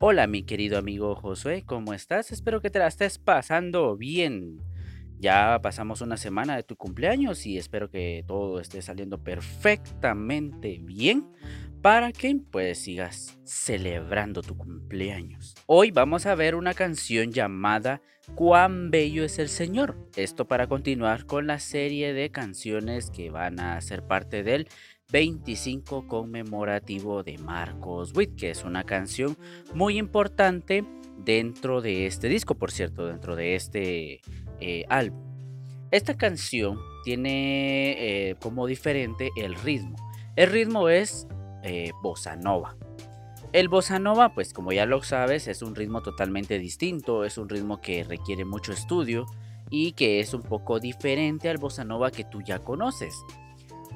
Hola mi querido amigo Josué, ¿cómo estás? Espero que te la estés pasando bien. Ya pasamos una semana de tu cumpleaños y espero que todo esté saliendo perfectamente bien para que pues sigas celebrando tu cumpleaños. Hoy vamos a ver una canción llamada Cuán bello es el Señor. Esto para continuar con la serie de canciones que van a ser parte del 25 conmemorativo de Marcos Witt, que es una canción muy importante dentro de este disco, por cierto, dentro de este eh, álbum. Esta canción tiene eh, como diferente el ritmo. El ritmo es eh, bossa nova. El bossa nova, pues como ya lo sabes, es un ritmo totalmente distinto, es un ritmo que requiere mucho estudio y que es un poco diferente al bossa nova que tú ya conoces.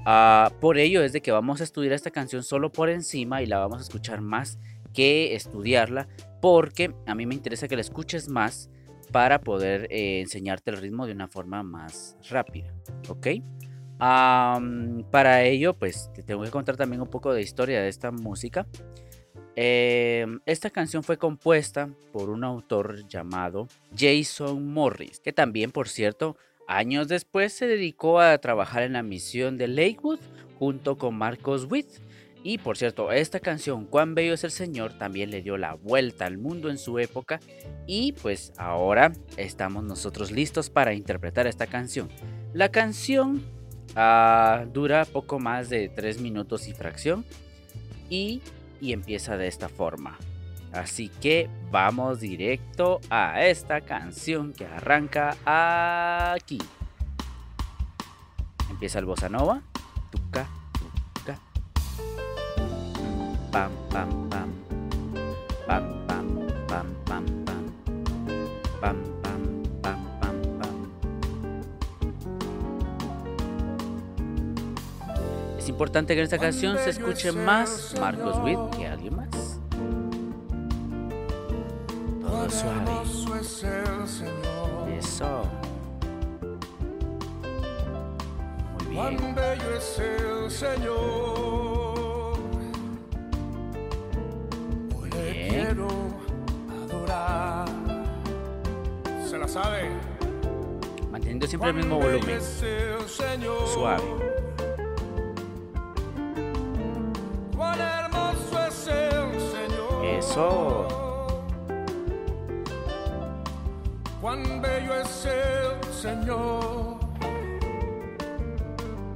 Ah, por ello es de que vamos a estudiar esta canción solo por encima y la vamos a escuchar más que estudiarla porque a mí me interesa que la escuches más para poder eh, enseñarte el ritmo de una forma más rápida, ¿ok? Para ello, pues te tengo que contar también un poco de historia de esta música. Em, esta canción fue compuesta por un autor llamado Jason Morris, que también, por cierto, Años después se dedicó a trabajar en la misión de Lakewood junto con Marcos Witt. Y por cierto, esta canción, Cuán Bello es el Señor, también le dio la vuelta al mundo en su época. Y pues ahora estamos nosotros listos para interpretar esta canción. La canción ah, dura poco más de 3 minutos y fracción. Y, y empieza de esta forma. Así que vamos directo a esta canción que arranca aquí. Empieza el bossa nova. Tuca, tuca. Pam, pam, pam. Pam, pam, pam, pam, pam. Pam, pam, pam, importante que en esta canción se escuche más Marcos Witt que alguien más. suave. El Señor. Eso. Muy bien. Cuán bello es el Señor. Le quiero adorar. Se la sabe. Manteniendo siempre el mismo volumen. Suave. Eso. cuán bello es el Señor.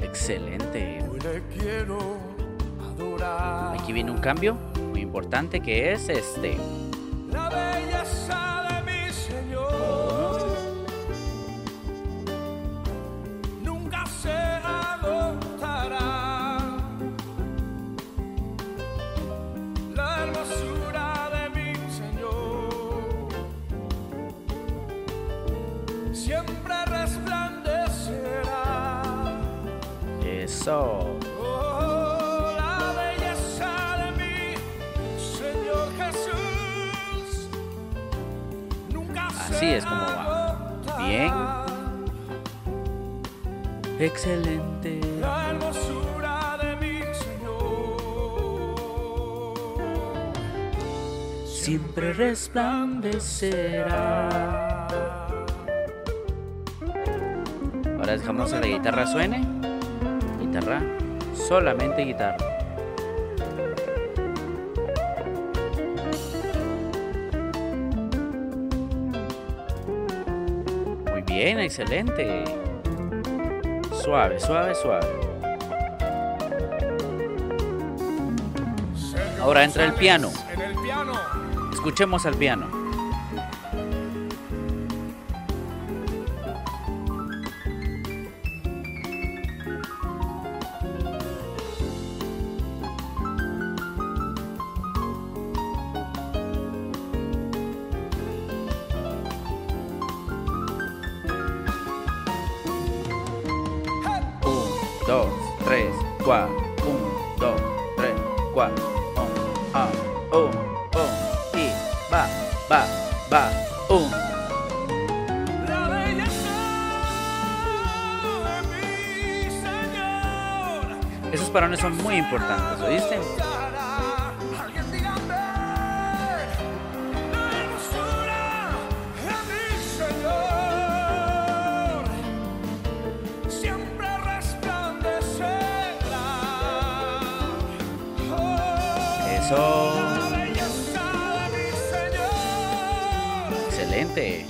Excelente. Hoy le quiero adorar. Aquí viene un cambio muy importante que es este. La resplandecerá. Eso. Oh, la belleza de mi Señor Jesús. Nunca Así es como va. Bien. Excelente. La hermosura de mi Señor. Siempre resplandecerá. Ahora dejamos que la guitarra suene. Guitarra, solamente guitarra. Muy bien, excelente. Suave, suave, suave. Ahora entra el piano. Escuchemos al piano. Cuatro. Un, dos, tres, cuatro. Un, ah, un, un, y va, va, va, un. Esos parones son muy importantes, ¿oíste? Eso. Excelente.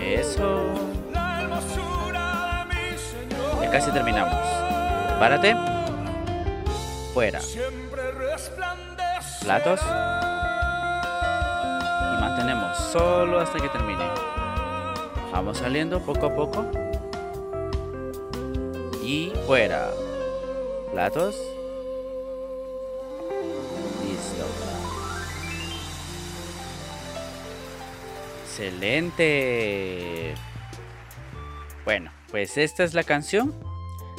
Eso. Ya casi terminamos. Párate. Fuera. Platos. Y mantenemos solo hasta que termine. Vamos saliendo poco a poco. Y fuera. Platos. Listo. Excelente. Bueno, pues esta es la canción.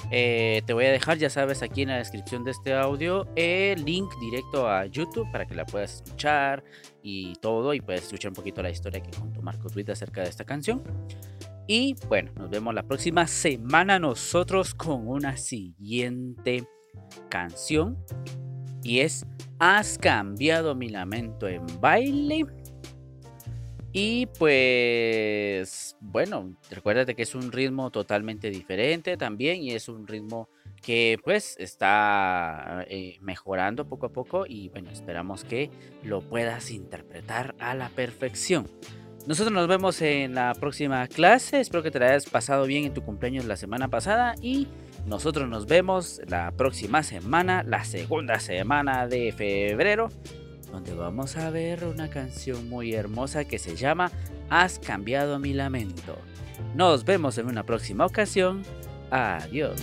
Eh, te voy a dejar, ya sabes, aquí en la descripción de este audio el link directo a YouTube para que la puedas escuchar y todo. Y puedes escuchar un poquito la historia que contó Marco Tweet acerca de esta canción. Y bueno, nos vemos la próxima semana nosotros con una siguiente canción. Y es Has cambiado mi lamento en baile. Y pues, bueno, recuérdate que es un ritmo totalmente diferente también y es un ritmo que pues está eh, mejorando poco a poco y bueno, esperamos que lo puedas interpretar a la perfección. Nosotros nos vemos en la próxima clase, espero que te la hayas pasado bien en tu cumpleaños la semana pasada y nosotros nos vemos la próxima semana, la segunda semana de febrero donde vamos a ver una canción muy hermosa que se llama Has cambiado mi lamento. Nos vemos en una próxima ocasión. Adiós.